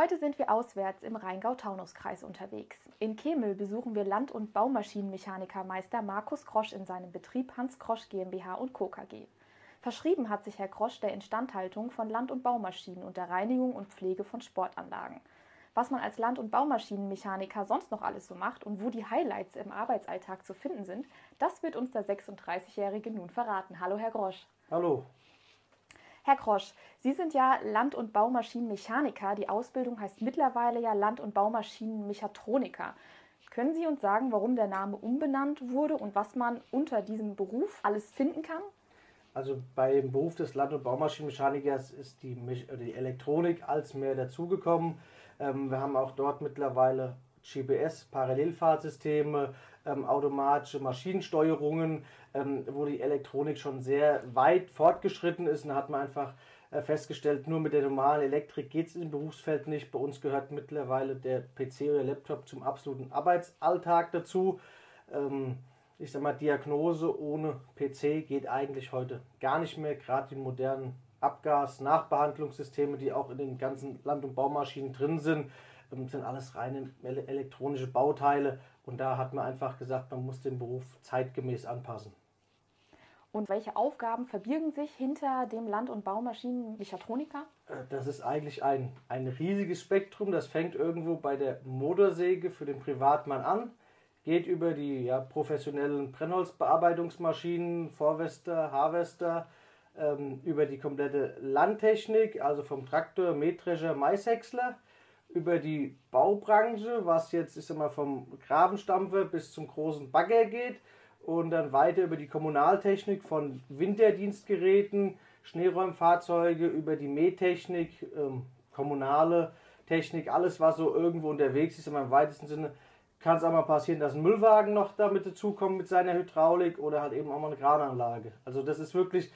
Heute sind wir auswärts im Rheingau-Taunus-Kreis unterwegs. In Kemel besuchen wir Land- und Baumaschinenmechanikermeister Markus Krosch in seinem Betrieb Hans Krosch GmbH und Co. KG. Verschrieben hat sich Herr Krosch der Instandhaltung von Land- und Baumaschinen und der Reinigung und Pflege von Sportanlagen. Was man als Land- und Baumaschinenmechaniker sonst noch alles so macht und wo die Highlights im Arbeitsalltag zu finden sind, das wird uns der 36-Jährige nun verraten. Hallo, Herr Grosch. Hallo. Herr Grosch, Sie sind ja Land- und Baumaschinenmechaniker. Die Ausbildung heißt mittlerweile ja Land- und Baumaschinenmechatroniker. Können Sie uns sagen, warum der Name umbenannt wurde und was man unter diesem Beruf alles finden kann? Also beim Beruf des Land- und Baumaschinenmechanikers ist die, die Elektronik als mehr dazugekommen. Ähm, wir haben auch dort mittlerweile GPS, Parallelfahrtsysteme, ähm, automatische Maschinensteuerungen, ähm, wo die Elektronik schon sehr weit fortgeschritten ist. Und da hat man einfach äh, festgestellt, nur mit der normalen Elektrik geht es im Berufsfeld nicht. Bei uns gehört mittlerweile der PC oder Laptop zum absoluten Arbeitsalltag dazu. Ähm, ich sag mal, Diagnose ohne PC geht eigentlich heute gar nicht mehr, gerade die modernen Abgas-Nachbehandlungssysteme, die auch in den ganzen Land- und Baumaschinen drin sind, ähm, sind alles reine elektronische Bauteile. Und da hat man einfach gesagt, man muss den Beruf zeitgemäß anpassen. Und welche Aufgaben verbirgen sich hinter dem Land- und Baumaschinenmechatroniker? Äh, das ist eigentlich ein, ein riesiges Spektrum. Das fängt irgendwo bei der Motorsäge für den Privatmann an, geht über die ja, professionellen Brennholzbearbeitungsmaschinen, Vorwester, Harvester, ähm, über die komplette Landtechnik, also vom Traktor, Mähdrescher, Maishäcksler, über die Baubranche, was jetzt ich sag mal, vom Grabenstampfer bis zum großen Bagger geht und dann weiter über die Kommunaltechnik von Winterdienstgeräten, Schneeräumfahrzeuge, über die Mähtechnik, ähm, kommunale Technik, alles was so irgendwo unterwegs ist, im weitesten Sinne kann es auch mal passieren, dass ein Müllwagen noch damit dazukommt mit seiner Hydraulik oder halt eben auch mal eine Krananlage. Also das ist wirklich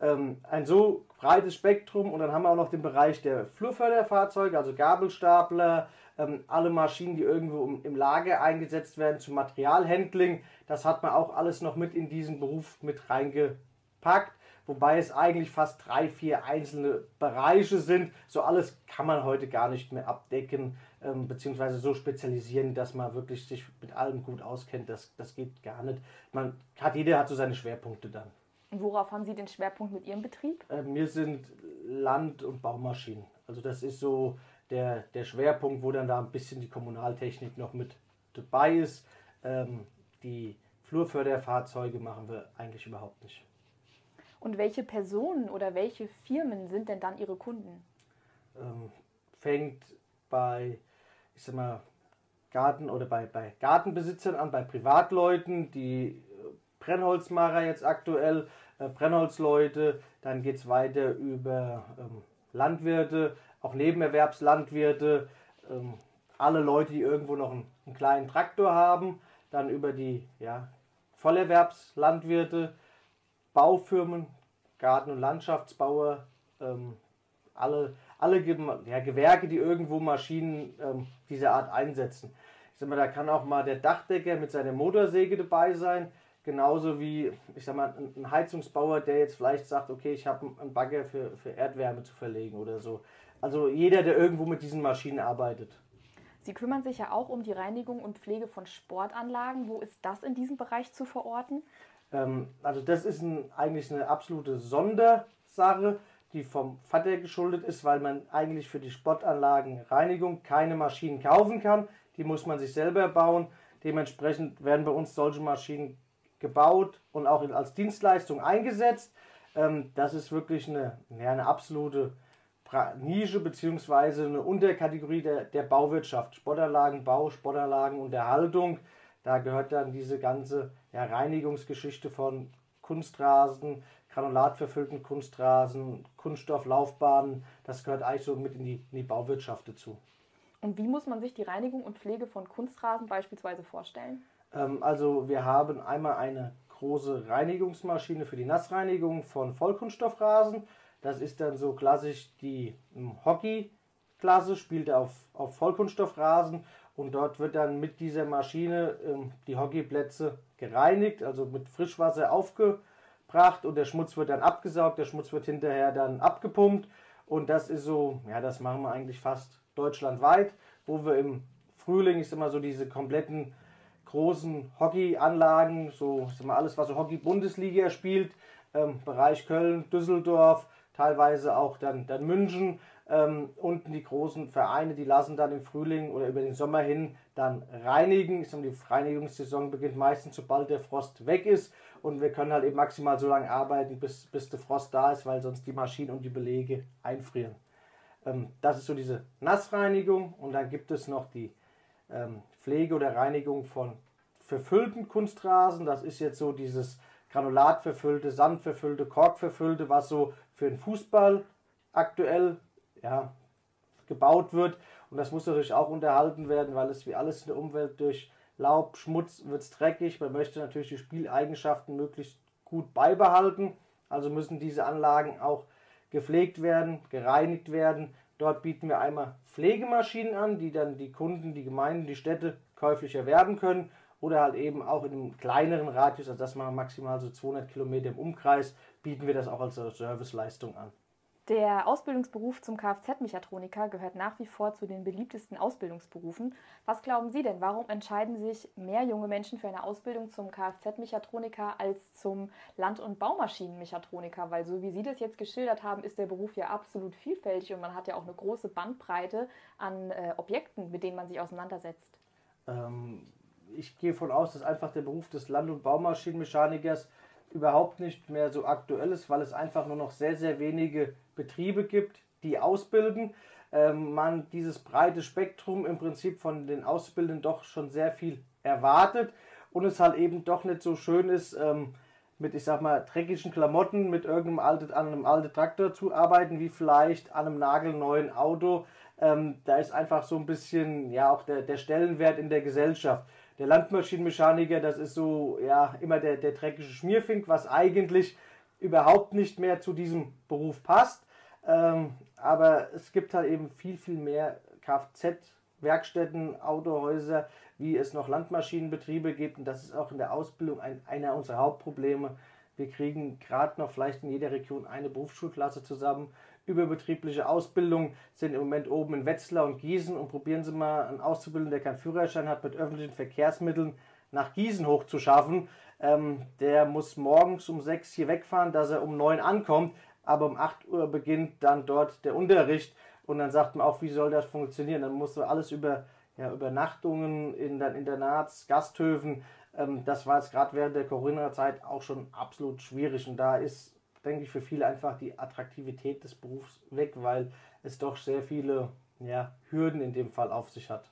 ähm, ein so breites Spektrum und dann haben wir auch noch den Bereich der Flurförderfahrzeuge, also Gabelstapler, ähm, alle Maschinen, die irgendwo im, im Lager eingesetzt werden zum Materialhandling. Das hat man auch alles noch mit in diesen Beruf mit reingepackt. Wobei es eigentlich fast drei, vier einzelne Bereiche sind. So alles kann man heute gar nicht mehr abdecken, ähm, beziehungsweise so spezialisieren, dass man wirklich sich mit allem gut auskennt. Das, das geht gar nicht. Man hat, jeder hat so seine Schwerpunkte dann. Und worauf haben Sie den Schwerpunkt mit Ihrem Betrieb? Äh, wir sind Land- und Baumaschinen. Also das ist so der, der Schwerpunkt, wo dann da ein bisschen die Kommunaltechnik noch mit dabei ist. Ähm, die Flurförderfahrzeuge machen wir eigentlich überhaupt nicht. Und welche Personen oder welche Firmen sind denn dann Ihre Kunden? Ähm, fängt bei, ich sag mal, Garten oder bei, bei Gartenbesitzern an, bei Privatleuten, die Brennholzmacher jetzt aktuell, äh, Brennholzleute, dann geht es weiter über ähm, Landwirte, auch Nebenerwerbslandwirte, ähm, alle Leute, die irgendwo noch einen, einen, kleinen Traktor haben, dann über die ja, Vollerwerbslandwirte, Baufirmen, Garten- und Landschaftsbauer, ähm, alle, alle ja, Gewerke, die irgendwo Maschinen ähm, dieser Art einsetzen. Ich sag mal, da kann auch mal der Dachdecker mit seiner Motorsäge dabei sein, genauso wie, ich sag mal, ein Heizungsbauer, der jetzt vielleicht sagt, okay, ich habe einen Bagger für, für Erdwärme zu verlegen oder so. Also jeder, der irgendwo mit diesen Maschinen arbeitet. Sie kümmern sich ja auch um die Reinigung und Pflege von Sportanlagen. Wo ist das in diesem Bereich zu verorten? Ähm, also das ist ein, eigentlich eine absolute Sondersache, die vom Vater geschuldet ist, weil man eigentlich für die Sportanlagenreinigung keine Maschinen kaufen kann. Die muss man sich selber bauen. Dementsprechend werden bei uns solche Maschinen gebaut und auch als Dienstleistung eingesetzt. Ähm, das ist wirklich eine, ja, eine absolute Nische bzw. eine Unterkategorie der, der Bauwirtschaft. Sportanlagenbau, Sportanlagen und Erhaltung. Da gehört dann diese ganze ja, Reinigungsgeschichte von Kunstrasen, granulatverfüllten Kunstrasen, Kunststofflaufbahnen. Das gehört eigentlich so mit in die, in die Bauwirtschaft dazu. Und wie muss man sich die Reinigung und Pflege von Kunstrasen beispielsweise vorstellen? Ähm, also wir haben einmal eine große Reinigungsmaschine für die Nassreinigung von Vollkunststoffrasen. Das ist dann so klassisch die ähm, Hockey-Klasse, spielt auf, auf Vollkunststoffrasen. Und dort wird dann mit dieser Maschine ähm, die Hockeyplätze gereinigt, also mit Frischwasser aufgebracht. Und der Schmutz wird dann abgesaugt, der Schmutz wird hinterher dann abgepumpt. Und das ist so, ja, das machen wir eigentlich fast deutschlandweit, wo wir im Frühling, ist immer so diese kompletten großen Hockeyanlagen, so ist immer alles, was so Hockey-Bundesliga spielt, ähm, Bereich Köln, Düsseldorf, teilweise auch dann, dann München. Ähm, unten die großen Vereine, die lassen dann im Frühling oder über den Sommer hin dann reinigen. Ich sage, die Reinigungssaison beginnt meistens, sobald der Frost weg ist. Und wir können halt eben maximal so lange arbeiten, bis, bis der Frost da ist, weil sonst die Maschinen und die Belege einfrieren. Ähm, das ist so diese Nassreinigung. Und dann gibt es noch die ähm, Pflege oder Reinigung von verfüllten Kunstrasen. Das ist jetzt so dieses granulatverfüllte, sandverfüllte, korkverfüllte, was so für den Fußball aktuell ja, gebaut wird. Und das muss natürlich auch unterhalten werden, weil es wie alles in der Umwelt durch Laub, Schmutz wird es dreckig. Man möchte natürlich die Spieleigenschaften möglichst gut beibehalten. Also müssen diese Anlagen auch gepflegt werden, gereinigt werden. Dort bieten wir einmal Pflegemaschinen an, die dann die Kunden, die Gemeinden, die Städte käuflich erwerben können. Oder halt eben auch in einem kleineren Radius, also das machen maximal so 200 Kilometer im Umkreis, bieten wir das auch als Serviceleistung an. Der Ausbildungsberuf zum Kfz-Mechatroniker gehört nach wie vor zu den beliebtesten Ausbildungsberufen. Was glauben Sie denn, warum entscheiden sich mehr junge Menschen für eine Ausbildung zum Kfz-Mechatroniker als zum Land- und Baumaschinenmechatroniker? Weil so wie Sie das jetzt geschildert haben, ist der Beruf ja absolut vielfältig und man hat ja auch eine große Bandbreite an äh, Objekten, mit denen man sich auseinandersetzt. Ähm, ich gehe von aus, dass einfach der Beruf des Land- und Baumaschinenmechanikers überhaupt nicht mehr so aktuell ist, weil es einfach nur noch sehr, sehr wenige Betriebe gibt, die ausbilden. Ähm, man dieses breite Spektrum im Prinzip von den Auszubildenden doch schon sehr viel erwartet und es halt eben doch nicht so schön ist, ähm, mit, ich sag mal, dreckigen Klamotten, mit irgendeinem alten, an einem alten Traktor zu arbeiten, wie vielleicht an einem nagelneuen Auto. Ähm, da ist einfach so ein bisschen, ja, auch der, der Stellenwert in der Gesellschaft der Landmaschinenmechaniker, das ist so ja immer der, der dreckige Schmierfink, was eigentlich überhaupt nicht mehr zu diesem Beruf passt. Ähm, aber es gibt halt eben viel, viel mehr Kfz-Werkstätten, Autohäuser, wie es noch Landmaschinenbetriebe gibt. Und das ist auch in der Ausbildung ein, einer unserer Hauptprobleme. Wir kriegen gerade noch vielleicht in jeder Region eine Berufsschulklasse zusammen überbetriebliche Ausbildung sind im Moment oben in Wetzlar und Gießen und probieren Sie mal einen Auszubildenden, der keinen Führerschein hat, mit öffentlichen Verkehrsmitteln nach Gießen hochzuschaffen. Ähm, der muss morgens um 6 hier wegfahren, dass er um 9 ankommt, aber um 8 Uhr beginnt dann dort der Unterricht und dann sagt man auch, wie soll das funktionieren? Dann musst du alles über ja, Übernachtungen in den Internats, Gasthöfen, ähm, das war jetzt gerade während der Corona-Zeit auch schon absolut schwierig und da ist denke ich, für viele einfach die Attraktivität des Berufs weg, weil es doch sehr viele ja, Hürden in dem Fall auf sich hat.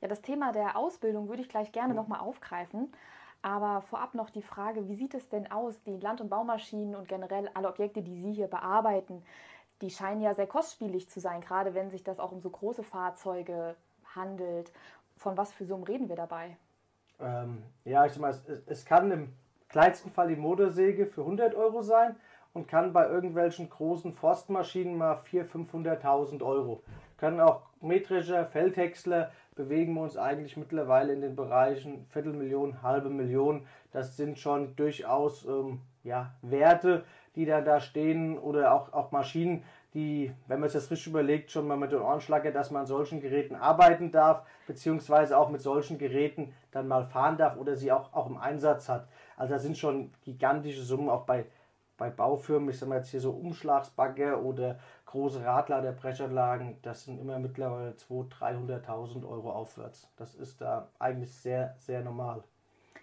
Ja, das Thema der Ausbildung würde ich gleich gerne mhm. nochmal aufgreifen. Aber vorab noch die Frage, wie sieht es denn aus? Die Land- und Baumaschinen und generell alle Objekte, die Sie hier bearbeiten, die scheinen ja sehr kostspielig zu sein, gerade wenn sich das auch um so große Fahrzeuge handelt. Von was für Summen reden wir dabei? Ähm, ja, ich sag mal, es, es kann im kleinsten Fall die Motorsäge für 100 Euro sein und kann bei irgendwelchen großen Forstmaschinen mal 400.000, 500.000 Euro. Können auch metrischer, Feldhäcksler, bewegen wir uns eigentlich mittlerweile in den Bereichen Viertelmillion, halbe Million. Das sind schon durchaus ähm, ja, Werte, die dann da stehen oder auch, auch Maschinen, die, wenn man es jetzt richtig überlegt, schon mal mit den Ohren schlagert, dass man an solchen Geräten arbeiten darf, beziehungsweise auch mit solchen Geräten dann mal fahren darf oder sie auch, auch im Einsatz hat. Also da sind schon gigantische Summen auch bei, bei Baufirmen. Ich sage mal jetzt hier so Umschlagsbagger oder große Radlader, Brechanlagen, das sind immer mittlerweile 200.000, 300.000 Euro aufwärts. Das ist da eigentlich sehr, sehr normal.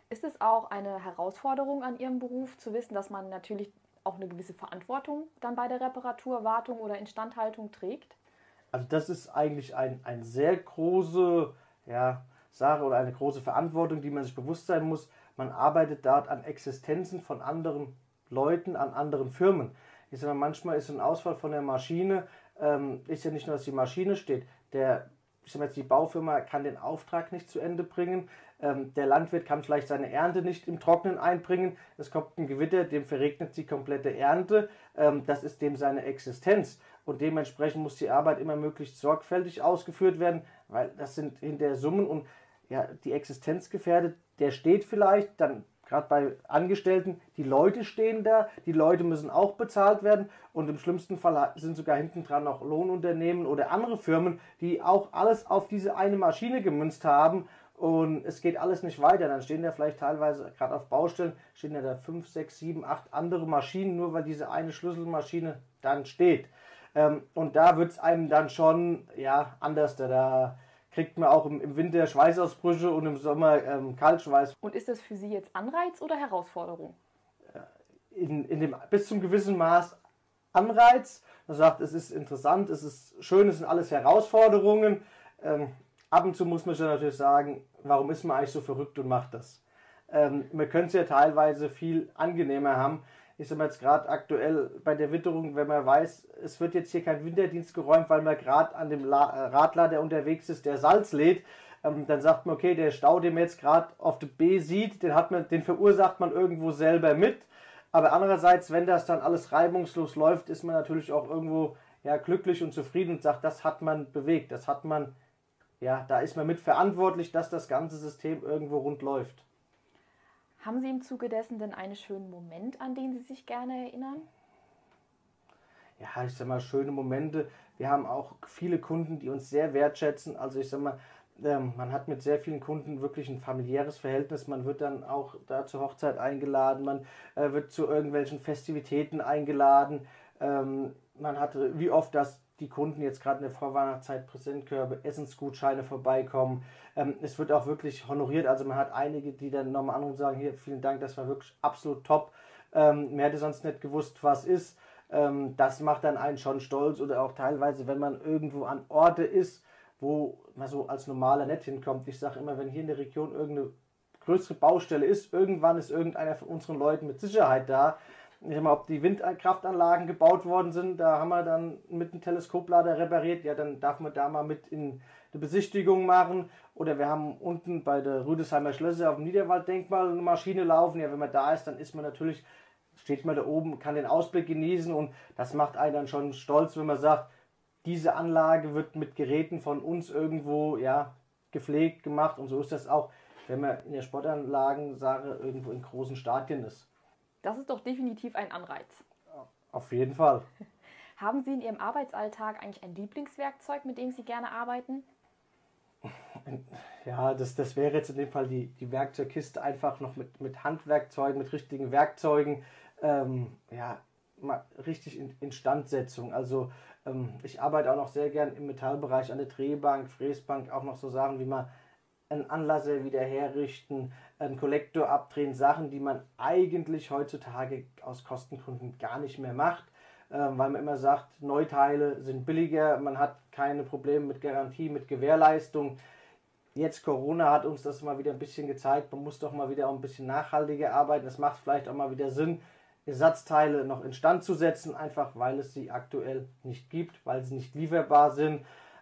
Ist es auch eine Herausforderung an Ihrem Beruf zu wissen, dass man natürlich auch eine gewisse Verantwortung dann bei der Reparatur, Wartung oder Instandhaltung trägt? Also das ist eigentlich ein, ein sehr große ja, Sache oder eine große Verantwortung, die man sich bewusst sein muss. Man arbeitet dort an Existenzen von anderen Leuten, an anderen Firmen. Ich sage mal, manchmal ist ein Ausfall von der Maschine, ähm, ist ja nicht nur, dass die Maschine steht. Der, ich sage jetzt, die Baufirma kann den Auftrag nicht zu Ende bringen. Ähm, der Landwirt kann vielleicht seine Ernte nicht im Trocknen einbringen. Es kommt ein Gewitter, dem verregnet die komplette Ernte. Ähm, das ist dem seine Existenz. Und dementsprechend muss die Arbeit immer möglichst sorgfältig ausgeführt werden, weil das sind hinter Summen und ja, die Existenz gefährdet. Der steht vielleicht, dann gerade bei Angestellten, die Leute stehen da, die Leute müssen auch bezahlt werden und im schlimmsten Fall sind sogar hinten dran noch Lohnunternehmen oder andere Firmen, die auch alles auf diese eine Maschine gemünzt haben und es geht alles nicht weiter. Dann stehen da vielleicht teilweise, gerade auf Baustellen, stehen da fünf, sechs, sieben, acht andere Maschinen, nur weil diese eine Schlüsselmaschine dann steht. Ähm, und da wird es einem dann schon ja, anders. Da, kriegt man auch im, Winter Schweißausbrüche und im Sommer ähm, Kaltschweiß. Und ist das für Sie jetzt Anreiz oder Herausforderung? In, in dem, bis zum gewissen Maß Anreiz. Man sagt, es ist interessant, es ist schön, es sind alles Herausforderungen. Ähm, ab und zu muss man schon natürlich sagen, warum ist man eigentlich so verrückt und macht das? Ähm, man könnte es ja teilweise viel angenehmer haben ich sage mal jetzt gerade aktuell bei der Witterung, wenn man weiß, es wird jetzt hier kein Winterdienst geräumt, weil man gerade an dem La äh, Radler, der unterwegs ist, der Salz lädt, ähm, dann sagt man, okay, der Stau, den man jetzt gerade auf der B sieht, den, hat man, den verursacht man irgendwo selber mit. Aber andererseits, wenn das dann alles reibungslos läuft, ist man natürlich auch irgendwo ja, glücklich und zufrieden und sagt, das hat man bewegt, das hat man, ja, da ist man mit verantwortlich, dass das ganze System irgendwo rund läuft. Haben Sie im Zuge dessen denn einen schönen Moment, an den Sie sich gerne erinnern? Ja, ich sag mal, schöne Momente. Wir haben auch viele Kunden, die uns sehr wertschätzen. Also ich sag mal, ähm, man hat mit sehr vielen Kunden wirklich ein familiäres Verhältnis. Man wird dann auch da zur Hochzeit eingeladen, man äh, wird zu irgendwelchen Festivitäten eingeladen. Ähm, man hatte, wie oft das die Kunden jetzt gerade in der Vorweihnachtszeit Präsentkörbe, Essensgutscheine vorbeikommen. Ähm, es wird auch wirklich honoriert. Also man hat einige, die dann nochmal anrufen und sagen, hier, vielen Dank, das war wirklich absolut top. Ähm, mir hätte sonst nicht gewusst, was ist. Ähm, das macht dann einen schon stolz oder auch teilweise, wenn man irgendwo an Orte ist, wo man so als normaler nicht hinkommt. Ich sage immer, wenn hier in der Region irgendeine größere Baustelle ist, irgendwann ist irgendeiner von unseren Leuten mit Sicherheit da ich sag mal, ob die Windkraftanlagen gebaut worden sind, da haben wir dann mit einem Teleskoplader repariert, ja, dann darf man da mal mit in eine Besichtigung machen. Oder wir haben unten bei der Rüdesheimer Schlösser auf dem Niederwalddenkmal eine Maschine laufen. Ja, wenn man da ist, dann ist man natürlich, steht man da oben, kann den Ausblick genießen und das macht einen dann schon stolz, wenn man sagt, diese Anlage wird mit Geräten von uns irgendwo, ja, gepflegt, gemacht und so ist das auch, wenn man in der Sportanlagensache irgendwo in großen Stadien ist. Das ist doch definitiv ein Anreiz. Auf jeden Fall. Haben Sie in Ihrem Arbeitsalltag eigentlich ein Lieblingswerkzeug, mit dem Sie gerne arbeiten? Ja, das, das wäre jetzt in dem Fall die, die Werkzeugkiste einfach noch mit, mit Handwerkzeugen, mit richtigen Werkzeugen. Ähm, ja, mal richtig in Instandsetzung. Also ähm, ich arbeite auch noch sehr gern im Metallbereich an der Drehbank, Fräsbank, auch noch so Sachen wie mal einen Anlasser wieder herrichten, einen Kollektor abdrehen, Sachen, die man eigentlich heutzutage aus Kostengründen gar nicht mehr macht, äh, weil man immer sagt, Neuteile sind billiger, man hat keine Probleme mit Garantie, mit Gewährleistung. Jetzt Corona hat uns das mal wieder ein bisschen gezeigt, man muss doch mal wieder auch ein bisschen nachhaltiger arbeiten. Es macht vielleicht auch mal wieder Sinn, Ersatzteile noch instand zu setzen, einfach weil es sie aktuell nicht gibt, weil sie nicht lieferbar sind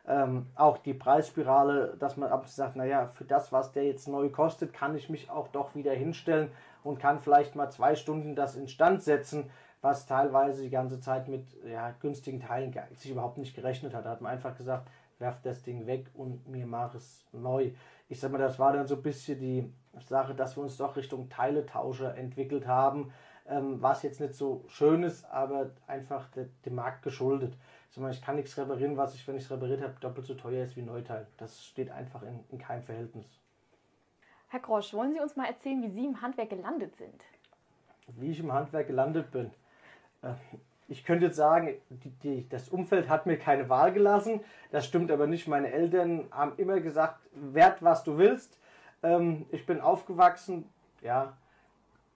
ähm, auch die Preisspirale, dass man ab sagt, naja, für das, was der jetzt neu kostet, kann ich mich auch doch wieder hinstellen und kann vielleicht mal zwei Stunden das instand setzen, was teilweise die ganze Zeit mit ja, günstigen Teilen sich überhaupt nicht gerechnet hat. Da hat man einfach gesagt, werft das Ding weg und mir mach es neu. Ich sag mal, das war dann so ein bisschen die Sache, dass wir uns doch Richtung Teiletauscher entwickelt haben, ähm, was jetzt nicht so schön ist, aber einfach dem Markt geschuldet sag ich kann nichts reparieren, was ich, wenn ich es repariert habe, doppelt so teuer ist wie Neuteil. Das steht einfach in, in keinem Verhältnis. Herr Grosch, wollen Sie uns mal erzählen, wie Sie im Handwerk gelandet sind? Wie ich im Handwerk gelandet bin. Äh, ich könnte jetzt sagen, die, die, das Umfeld hat mir keine Wahl gelassen. Das stimmt aber nicht. Meine Eltern haben immer gesagt, wert was du willst. Ähm, ich bin aufgewachsen, ja,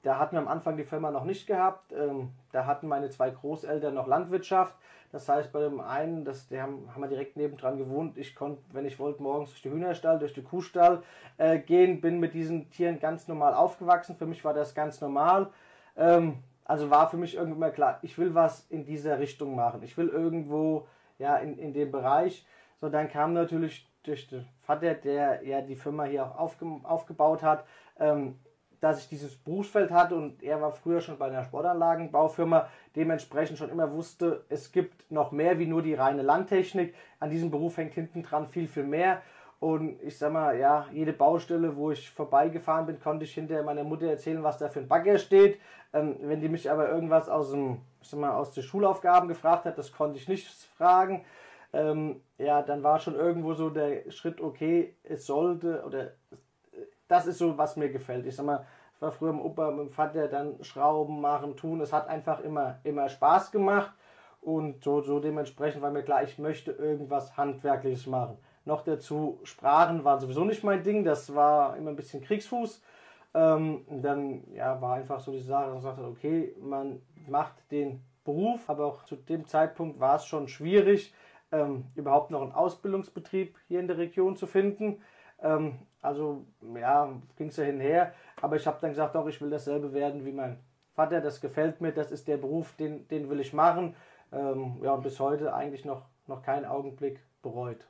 da hatten wir am Anfang die Firma noch nicht gehabt. Ähm, da hatten meine zwei Großeltern noch Landwirtschaft. Das heißt, bei dem einen, das, die haben, haben wir direkt nebendran gewohnt. Ich konnte, wenn ich wollte, morgens durch den Hühnerstall, durch den Kuhstall äh, gehen, bin mit diesen Tieren ganz normal aufgewachsen. Für mich war das ganz normal. Ähm, also war für mich irgendwann mal klar, ich will was in dieser Richtung machen. Ich will irgendwo ja, in, in dem Bereich. So, dann kam natürlich durch den Vater, der ja die Firma hier auch aufge, aufgebaut hat, ähm, dass ich dieses Berufsfeld hatte und er war früher schon bei einer Sportanlagenbaufirma, dementsprechend schon immer wusste, es gibt noch mehr wie nur die reine Landtechnik. An diesem Beruf hängt hinten dran viel, viel mehr. Und ich sag mal, ja, jede Baustelle, wo ich vorbeigefahren bin, konnte ich hinter meiner Mutter erzählen, was da für ein Bagger steht. Ähm, wenn die mich aber irgendwas aus dem, ich sag mal, aus den Schulaufgaben gefragt hat, das konnte ich nicht fragen. Ähm, ja, dann war schon irgendwo so der Schritt, okay, es sollte oder das ist so, was mir gefällt. Ich sag mal, war früher im Opa mit dem Vater dann Schrauben machen, tun. Es hat einfach immer, immer Spaß gemacht. Und so, so dementsprechend war mir klar, ich möchte irgendwas Handwerkliches machen. Noch dazu, Sprachen waren sowieso nicht mein Ding, das war immer ein bisschen Kriegsfuß. Ähm, dann ja, war einfach so die Sache, dass man sagte, okay, man macht den Beruf, aber auch zu dem Zeitpunkt war es schon schwierig, ähm, überhaupt noch einen Ausbildungsbetrieb hier in der Region zu finden. Ähm, also ja, ging es ja hinher, aber ich habe dann gesagt, doch, ich will dasselbe werden wie mein Vater, das gefällt mir, das ist der Beruf, den, den will ich machen. Ähm, ja, und bis heute eigentlich noch, noch keinen Augenblick bereut.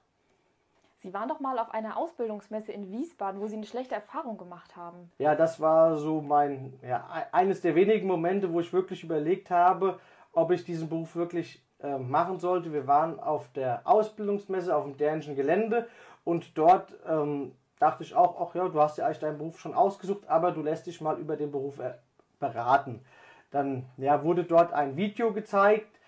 Sie waren doch mal auf einer Ausbildungsmesse in Wiesbaden, wo Sie eine schlechte Erfahrung gemacht haben. Ja, das war so mein, ja, eines der wenigen Momente, wo ich wirklich überlegt habe, ob ich diesen Beruf wirklich äh, machen sollte. Wir waren auf der Ausbildungsmesse auf dem dänischen Gelände und dort ähm, dachte ich auch, ach ja, du hast ja eigentlich deinen Beruf schon ausgesucht, aber du lässt dich mal über den Beruf äh, beraten. Dann ja, wurde dort ein Video gezeigt,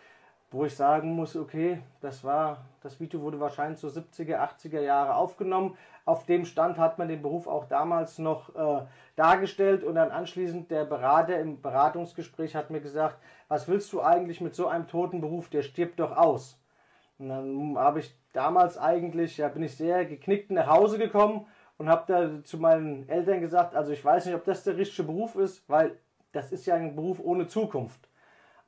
wo ich sagen muss, okay, das war, das Video wurde wahrscheinlich so 70er, 80er Jahre aufgenommen. Auf dem Stand hat man den Beruf auch damals noch äh, dargestellt und dann anschließend der Berater im Beratungsgespräch hat mir gesagt, was willst du eigentlich mit so einem toten Beruf, der stirbt doch aus. Und dann habe ich damals eigentlich, ja, bin ich sehr geknickt nach Hause gekommen und habe da zu meinen Eltern gesagt, also ich weiß nicht, ob das der richtige Beruf ist, weil das ist ja ein Beruf ohne Zukunft.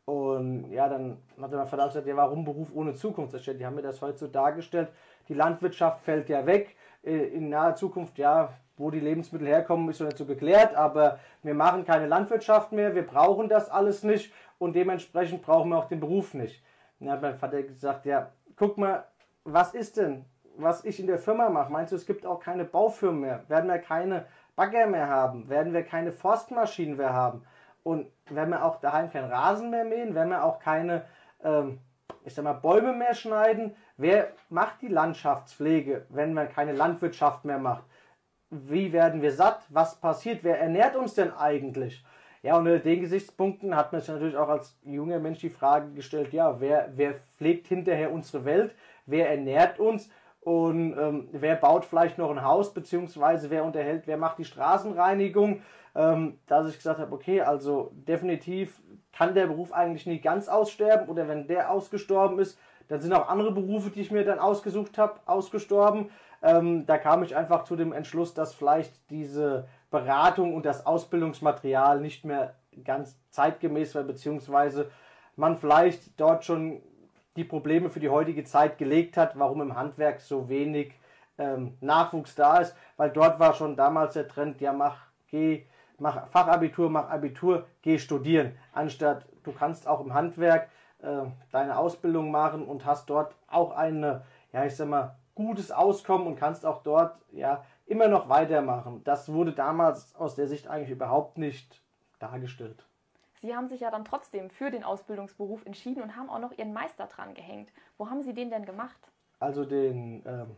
Und ja, dann hat mein Vater gesagt, ja, warum Beruf ohne Zukunft? Die haben mir das heute so dargestellt. Die Landwirtschaft fällt ja weg. Äh, in naher Zukunft, ja, wo die Lebensmittel herkommen, ist so nicht so geklärt, aber wir machen keine Landwirtschaft mehr, wir brauchen das alles nicht und dementsprechend brauchen wir auch den Beruf nicht. Dann hat mein Vater gesagt, ja, guck mal, was ist denn, was ich in der Firma mache? Meinst du, es gibt auch keine Baufirmen mehr? Werden wir keine Bagger mehr haben? Werden wir keine Forstmaschinen mehr haben? Und wenn wir auch daheim keinen Rasen mehr mähen, wenn wir auch keine, ähm, ich sag mal, Bäume mehr schneiden, wer macht die Landschaftspflege, wenn man keine Landwirtschaft mehr macht? Wie werden wir satt? Was passiert? Wer ernährt uns denn eigentlich? Ja, und unter den Gesichtspunkten hat man sich natürlich auch als junger Mensch die Frage gestellt, ja, wer, wer pflegt hinterher unsere Welt? Wer ernährt uns? Und ähm, wer baut vielleicht noch ein Haus, beziehungsweise wer unterhält, wer macht die Straßenreinigung? ähm, dass ich gesagt habe, okay, also definitiv kann der Beruf eigentlich nie ganz aussterben oder wenn der ausgestorben ist, dann sind auch andere Berufe, die ich mir dann ausgesucht habe, ausgestorben. Ähm, da kam ich einfach zu dem Entschluss, dass vielleicht diese Beratung und das Ausbildungsmaterial nicht mehr ganz zeitgemäß war, beziehungsweise man vielleicht dort schon die Probleme für die heutige Zeit gelegt hat, warum im Handwerk so wenig ähm, Nachwuchs da ist, weil dort war schon damals der Trend, ja mach, geh mach Fachabitur, mach Abitur, geh studieren, anstatt du kannst auch im Handwerk äh, deine Ausbildung machen und hast dort auch eine, ja, ich sag mal, gutes Auskommen und kannst auch dort ja immer noch weitermachen. Das wurde damals aus der Sicht eigentlich überhaupt nicht dargestellt. Sie haben sich ja dann trotzdem für den Ausbildungsberuf entschieden und haben auch noch Ihren Meister dran gehängt. Wo haben Sie den denn gemacht? Also den, ähm,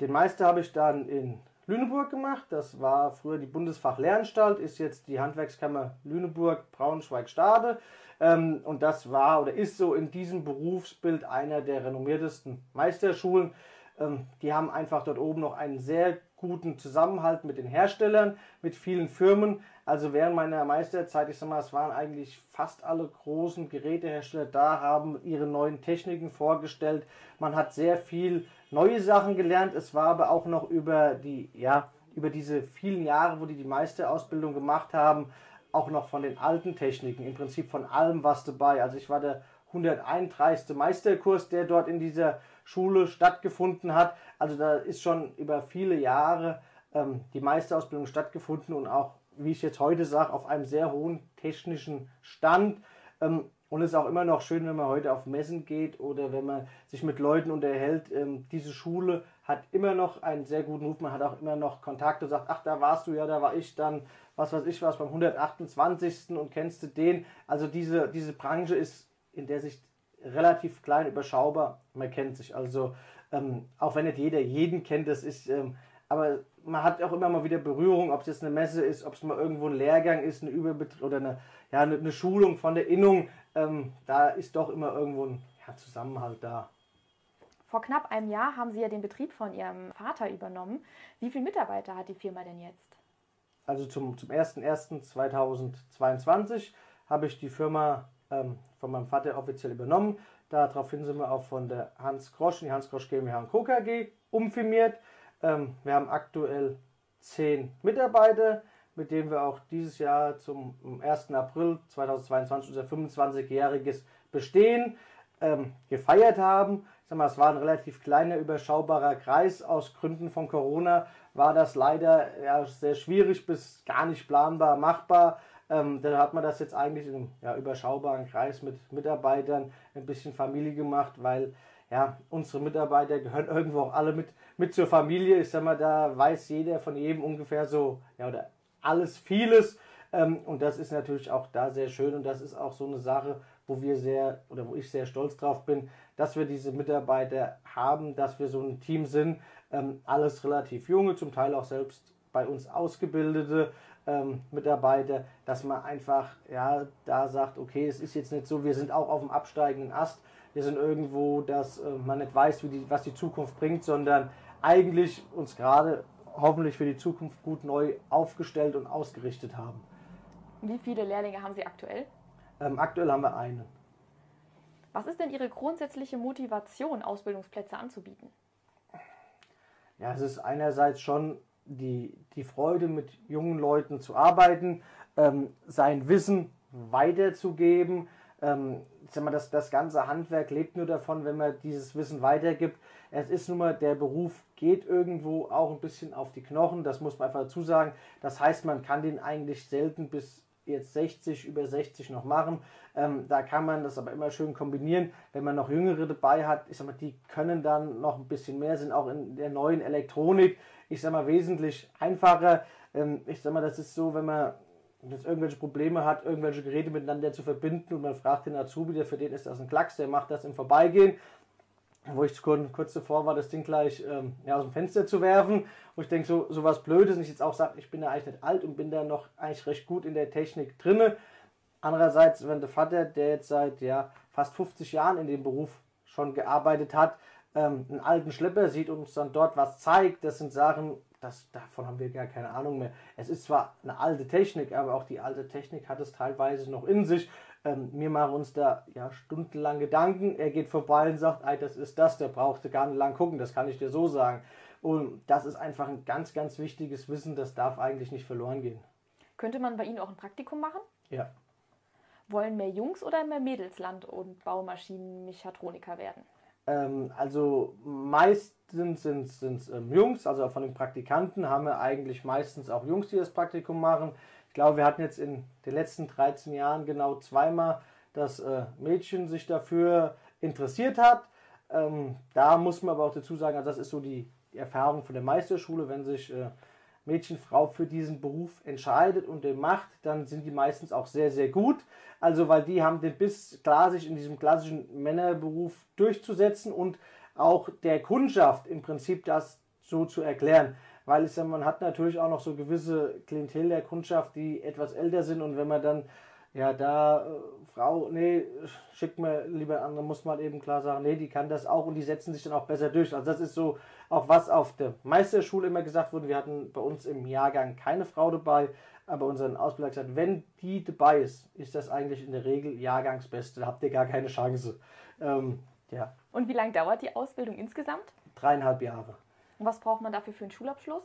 den Meister habe ich dann in Lüneburg gemacht. Das war früher die Bundesfachlehranstalt, ist jetzt die Handwerkskammer Lüneburg, Braunschweig, Stade. Ähm, und das war oder ist so in diesem Berufsbild einer der renommiertesten Meisterschulen. Ähm, die haben einfach dort oben noch einen sehr guten Zusammenhalt mit den Herstellern, mit vielen Firmen. Also während meiner Meisterzeit, ich sag mal, es waren eigentlich fast alle großen Gerätehersteller da, haben ihre neuen Techniken vorgestellt. Man hat sehr viel neue Sachen gelernt. Es war aber auch noch über die, ja, über diese vielen Jahre, wo die die Meisterausbildung gemacht haben, auch noch von den alten Techniken, im Prinzip von allem was dabei. Also ich war der 131. Meisterkurs, der dort in dieser Schule stattgefunden hat. Also da ist schon über viele Jahre ähm, die Meisterausbildung stattgefunden und auch, wie ich jetzt heute sage, auf einem sehr hohen technischen Stand. Ähm, und es ist auch immer noch schön, wenn man heute auf Messen geht oder wenn man sich mit Leuten unterhält. Ähm, diese Schule hat immer noch einen sehr guten Ruf. Man hat auch immer noch Kontakte und sagt, ach, da warst du ja, da war ich dann, was weiß ich was, beim 128. und kennst du den. Also diese, diese Branche ist in der Sicht relativ klein, überschaubar. Man kennt sich. Also Ähm, auch wenn nicht jeder jeden kennt, das ist, ähm, aber man hat auch immer mal wieder Berührung, ob es jetzt eine Messe ist, ob es mal irgendwo ein Lehrgang ist, eine Überbetrieb oder eine, ja, eine, eine, Schulung von der Innung. Ähm, da ist doch immer irgendwo ein ja, Zusammenhalt da. Vor knapp einem Jahr haben Sie ja den Betrieb von Ihrem Vater übernommen. Wie viele Mitarbeiter hat die Firma denn jetzt? Also zum, zum 01.01.2022 habe ich die Firma ähm, von meinem Vater offiziell übernommen. Daraufhin sind wir auch von der Hans Grosch, die Hans Grosch GmbH Co. KG umfirmiert. Ähm, wir haben aktuell zehn Mitarbeiter, mit denen wir auch dieses Jahr zum 1. April 2022 unser 25-jähriges Bestehen ähm, gefeiert haben. Ich sag mal, es war ein relativ kleiner, überschaubarer Kreis. Aus Gründen von Corona war das leider ja, sehr schwierig bis gar nicht planbar machbar. Ähm, da hat man das jetzt eigentlich in einem ja, überschaubaren Kreis mit Mitarbeitern, ein bisschen Familie gemacht, weil ja, unsere Mitarbeiter gehören irgendwo auch alle mit, mit zur Familie. Ich sag mal, da weiß jeder von jedem ungefähr so, ja, oder alles, vieles. Ähm, und das ist natürlich auch da sehr schön und das ist auch so eine Sache, wo wir sehr oder wo ich sehr stolz drauf bin, dass wir diese Mitarbeiter haben, dass wir so ein Team sind. Ähm, alles relativ junge, zum Teil auch selbst bei uns ausgebildete ähm, Mitarbeiter, dass man einfach ja da sagt, okay, es ist jetzt nicht so, wir sind auch auf dem absteigenden Ast, wir sind irgendwo, dass äh, man nicht weiß, wie die, was die Zukunft bringt, sondern eigentlich uns gerade hoffentlich für die Zukunft gut neu aufgestellt und ausgerichtet haben. Wie viele Lehrlinge haben Sie aktuell? Ähm, aktuell haben wir einen. Was ist denn Ihre grundsätzliche Motivation, Ausbildungsplätze anzubieten? Ja, es ist einerseits schon die, die Freude, mit jungen Leuten zu arbeiten, ähm, sein Wissen weiterzugeben. Ähm, sag mal, das, das ganze Handwerk lebt nur davon, wenn man dieses Wissen weitergibt. Es ist nun mal, der Beruf geht irgendwo auch ein bisschen auf die Knochen, das muss man einfach dazu sagen. Das heißt, man kann den eigentlich selten bis jetzt 60, über 60 noch machen. Ähm, da kann man das aber immer schön kombinieren. Wenn man noch Jüngere dabei hat, ich sag mal, die können dann noch ein bisschen mehr, sind auch in der neuen Elektronik, ich sag mal, wesentlich einfacher. Ähm, ich sag mal, das ist so, wenn man jetzt irgendwelche Probleme hat, irgendwelche Geräte miteinander zu verbinden und man fragt den Azubi, der für den ist das ein Klacks, der macht das im Vorbeigehen wo ich kurz davor war, das Ding gleich ähm, ja, aus dem Fenster zu werfen. Wo ich denke, so, so was Blödes. Und ich jetzt auch sage, ich bin da eigentlich nicht alt und bin da noch eigentlich recht gut in der Technik drinne. Andererseits, wenn der Vater, der jetzt seit ja, fast 50 Jahren in dem Beruf schon gearbeitet hat, ähm, einen alten Schlepper sieht und uns dann dort was zeigt, das sind Sachen, das, davon haben wir gar keine Ahnung mehr. Es ist zwar eine alte Technik, aber auch die alte Technik hat es teilweise noch in sich. Ähm, wir machen uns da ja stundenlang Gedanken. Er geht vorbei und sagt, Ey, das ist das, der brauchte gar nicht lang gucken, das kann ich dir so sagen. Und das ist einfach ein ganz, ganz wichtiges Wissen, das darf eigentlich nicht verloren gehen. Könnte man bei Ihnen auch ein Praktikum machen? Ja. Wollen mehr Jungs oder mehr Mädels Land- und Baumaschinenmechatroniker werden? Ähm, also meistens sind es ähm, Jungs, also von den Praktikanten haben wir eigentlich meistens auch Jungs, die das Praktikum machen. Ich glaube, wir hatten jetzt in den letzten 13 Jahren genau zweimal, dass äh, Mädchen sich dafür interessiert hat. Ähm, da muss man aber auch dazu sagen, also das ist so die, die Erfahrung von der Meisterschule, wenn sich äh, Mädchen, Frau für diesen Beruf entscheidet und den macht, dann sind die meistens auch sehr, sehr gut. Also, weil die haben den Biss, klar sich in diesem klassischen Männerberuf durchzusetzen und auch der Kundschaft im Prinzip das so zu erklären weil ich sage, man hat natürlich auch noch so gewisse Klientel der Kundschaft, die etwas älter sind und wenn man dann ja da äh, Frau, nee, schickt mir lieber an, dann muss man eben klar sagen, nee, die kann das auch und die setzen sich dann auch besser durch. Also das ist so auch was auf der Meisterschule immer gesagt wurde. Wir hatten bei uns im Jahrgang keine Frau dabei, aber unseren Ausbilder hat gesagt, wenn die dabei ist, ist das eigentlich in der Regel Jahrgangsbeste. Da habt ihr gar keine Chance. Ähm, ja. Und wie lange dauert die Ausbildung insgesamt? Dreieinhalb Jahre. Und was braucht man dafür für einen Schulabschluss?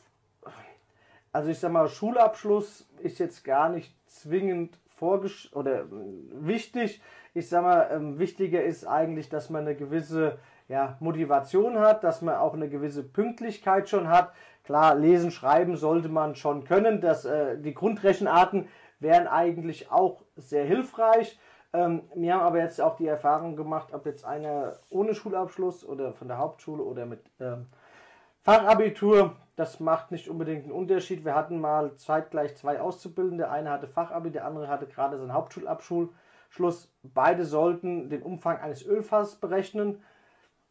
Also ich sag mal, Schulabschluss ist jetzt gar nicht zwingend vorgesch oder äh, wichtig. Ich sag mal, ähm, wichtiger ist eigentlich, dass man eine gewisse ja, Motivation hat, dass man auch eine gewisse Pünktlichkeit schon hat. Klar, lesen, schreiben sollte man schon können. Das, äh, die Grundrechenarten wären eigentlich auch sehr hilfreich. Ähm, wir haben aber jetzt auch die Erfahrung gemacht, ob jetzt einer ohne Schulabschluss oder von der Hauptschule oder mit ähm, Fachabitur, das macht nicht unbedingt einen Unterschied. Wir hatten mal zeitgleich zwei Auszubildende. Der eine hatte Fachabi, der andere hatte gerade seinen Hauptschulabschluss. Beide sollten den Umfang eines Ölfasses berechnen.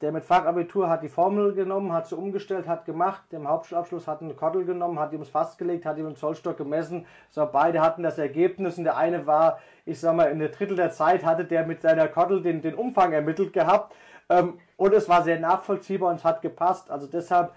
der mit Fachabitur hat die Formel genommen, hat sie umgestellt, hat gemacht, dem Hauptschulabschluss hat eine Kottel genommen, hat ihm das Fass gelegt, hat ihm einen Zollstock gemessen. So, beide hatten das Ergebnis und der eine war, ich sag mal, in der Drittel der Zeit hatte der mit seiner Kottel den, den Umfang ermittelt gehabt. Ähm, und es war sehr nachvollziehbar und es hat gepasst. Also deshalb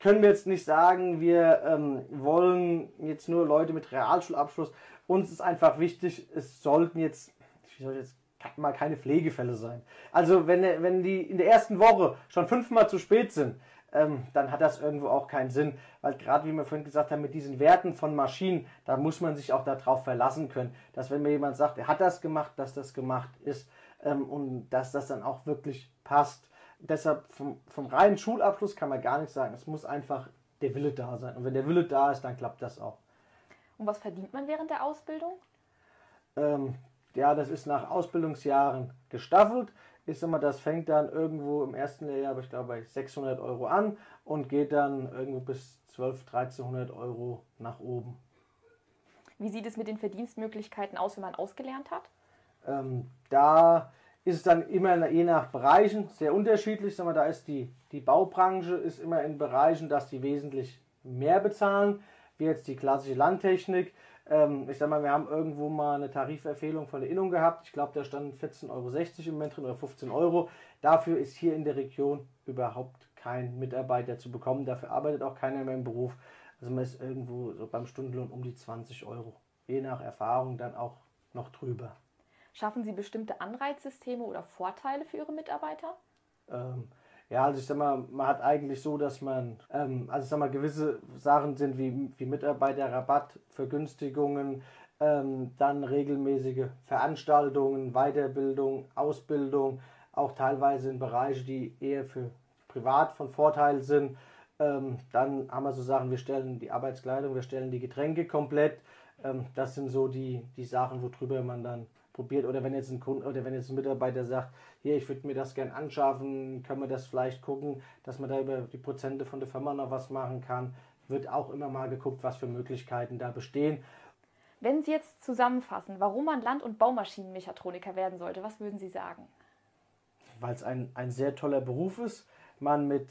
können wir jetzt nicht sagen, wir ähm, wollen jetzt nur Leute mit Realschulabschluss. Uns ist einfach wichtig, es sollten jetzt, wie soll ich jetzt mal keine Pflegefälle sein. Also wenn, wenn die in der ersten Woche schon fünfmal zu spät sind, ähm, dann hat das irgendwo auch keinen Sinn. Weil gerade wie wir vorhin gesagt haben, mit diesen Werten von Maschinen, da muss man sich auch darauf verlassen können, dass wenn mir jemand sagt, er hat das gemacht, dass das gemacht ist ähm, und dass das dann auch wirklich passt. Deshalb vom, vom reinen Schulabschluss kann man gar nichts sagen. Es muss einfach der Wille da sein. Und wenn der Wille da ist, dann klappt das auch. Und was verdient man während der Ausbildung? Ähm, ja, das ist nach Ausbildungsjahren gestaffelt. Ich sag mal, das fängt dann irgendwo im ersten Lehrjahr, ich glaube, bei 600 Euro an und geht dann irgendwo bis 1200, 1300 Euro nach oben. Wie sieht es mit den Verdienstmöglichkeiten aus, wenn man ausgelernt hat? Ähm, da ist es dann immer je nach Bereichen sehr unterschiedlich. Sag mal, da ist die, die Baubranche ist immer in Bereichen, dass die wesentlich mehr bezahlen, wie jetzt die klassische Landtechnik. Ähm, ich sag mal, wir haben irgendwo mal eine Tariferfehlung von der Innung gehabt. Ich glaube, da standen 14,60 Euro im Moment drin oder 15 Euro. Dafür ist hier in der Region überhaupt kein Mitarbeiter zu bekommen. Dafür arbeitet auch keiner mehr im Beruf. Also man ist irgendwo so beim Stundenlohn um die 20 Euro. Je nach Erfahrung dann auch noch drüber. Schaffen Sie bestimmte Anreizsysteme oder Vorteile für Ihre Mitarbeiter? Ähm, ja, also ich sag mal, man hat eigentlich so, dass man, ähm, also ich sag mal, gewisse Sachen sind wie, wie Mitarbeiterrabatt, Vergünstigungen, ähm, dann regelmäßige Veranstaltungen, Weiterbildung, Ausbildung, auch teilweise in Bereiche, die eher für privat von Vorteil sind. Ähm, dann haben wir so Sachen, wir stellen die Arbeitskleidung, wir stellen die Getränke komplett. Ähm, das sind so die, die Sachen, worüber man dann probiert. Oder wenn jetzt ein Kunde oder wenn jetzt ein Mitarbeiter sagt, hier, ich würde mir das gern anschaffen, können wir das vielleicht gucken, dass man da über die Prozente von der Firma noch was machen kann. Wird auch immer mal geguckt, was für Möglichkeiten da bestehen. Wenn Sie jetzt zusammenfassen, warum man Land- und Baumaschinenmechatroniker werden sollte, was würden Sie sagen? Weil es ein, ein sehr toller Beruf ist, man mit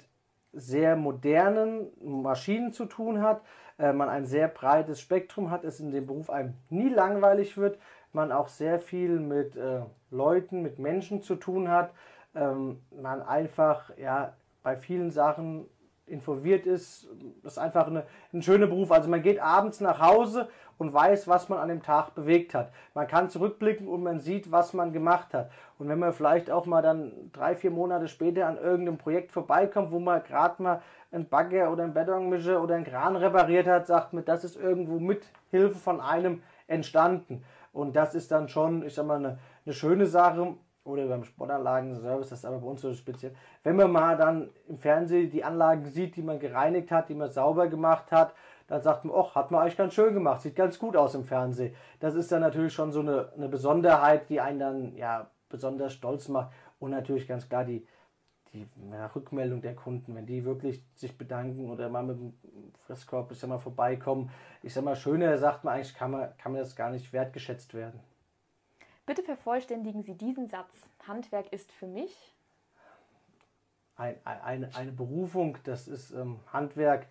sehr modernen Maschinen zu tun hat, äh, man ein sehr breites Spektrum hat, es in dem Beruf einem nie langweilig wird, man auch sehr viel mit äh, Leuten, mit Menschen zu tun hat, ähm, man einfach ja bei vielen Sachen involviert ist. Das ist einfach eine, ein schöner Beruf. Also man geht abends nach Hause und weiß, was man an dem Tag bewegt hat. Man kann zurückblicken und man sieht, was man gemacht hat. Und wenn man vielleicht auch mal dann drei, vier Monate später an irgendeinem Projekt vorbeikommt, wo man gerade mal einen Bagger oder einen Betonmischer oder einen Kran repariert hat, sagt man, das ist irgendwo mit Hilfe von einem entstanden. Und das ist dann schon, ich sag mal, eine, eine schöne Sache. Oder beim Sportanlagen-Service, das ist aber bei uns so speziell. Wenn man mal dann im Fernsehen die Anlagen sieht, die man gereinigt hat, die man sauber gemacht hat, dann sagt man, ach, hat man eigentlich ganz schön gemacht, sieht ganz gut aus im Fernsehen. Das ist dann natürlich schon so eine, eine Besonderheit, die einen dann ja besonders stolz macht. Und natürlich ganz klar die, die ja, Rückmeldung der Kunden, wenn die wirklich sich bedanken oder mal mit dem Fresskorb, ich sag mal, vorbeikommen. Ich sag mal, schöner sagt man eigentlich, kann man, kann man das gar nicht wertgeschätzt werden. Bitte vervollständigen Sie diesen Satz. Handwerk ist für mich ein, ein, eine Berufung, das ist ähm, Handwerk,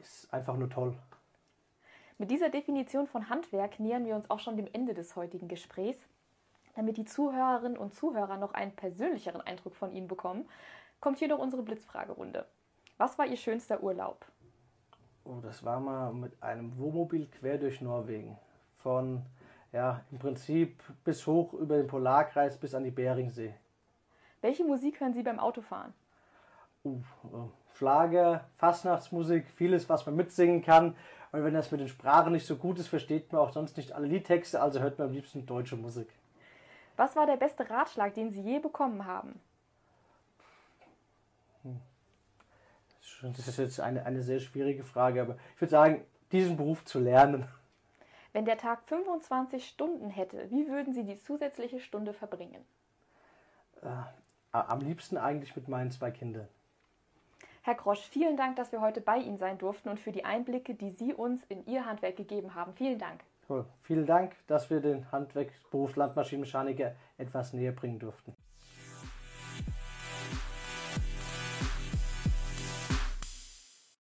ist einfach nur toll. Mit dieser Definition von Handwerk nähern wir uns auch schon dem Ende des heutigen Gesprächs. Damit die Zuhörerinnen und Zuhörer noch einen persönlicheren Eindruck von Ihnen bekommen, kommt hier noch unsere Blitzfragerunde. Was war Ihr schönster Urlaub? Oh, das war mal mit einem Wohnmobil quer durch Norwegen. Von, ja, im Prinzip bis hoch über den Polarkreis bis an die Beringsee. Welche Musik hören Sie beim Autofahren? Uh, Schlager, Fastnachtsmusik, vieles, was man mitsingen kann. Und wenn das mit den Sprachen nicht so gut ist, versteht man auch sonst nicht alle Liedtexte, also hört man am liebsten deutsche Musik. Was war der beste Ratschlag, den Sie je bekommen haben? Hm. Das ist jetzt eine, eine sehr schwierige Frage, aber ich würde sagen, diesen Beruf zu lernen. Wenn der Tag 25 Stunden hätte, wie würden Sie die zusätzliche Stunde verbringen? Äh, am liebsten eigentlich mit meinen zwei Kindern. Herr Grosch, vielen Dank, dass wir heute bei Ihnen sein durften und für die Einblicke, die Sie uns in Ihr Handwerk gegeben haben. Vielen Dank. Vielen Dank, dass wir den Handwerksberuf Landmaschinenmechaniker etwas näher bringen durften.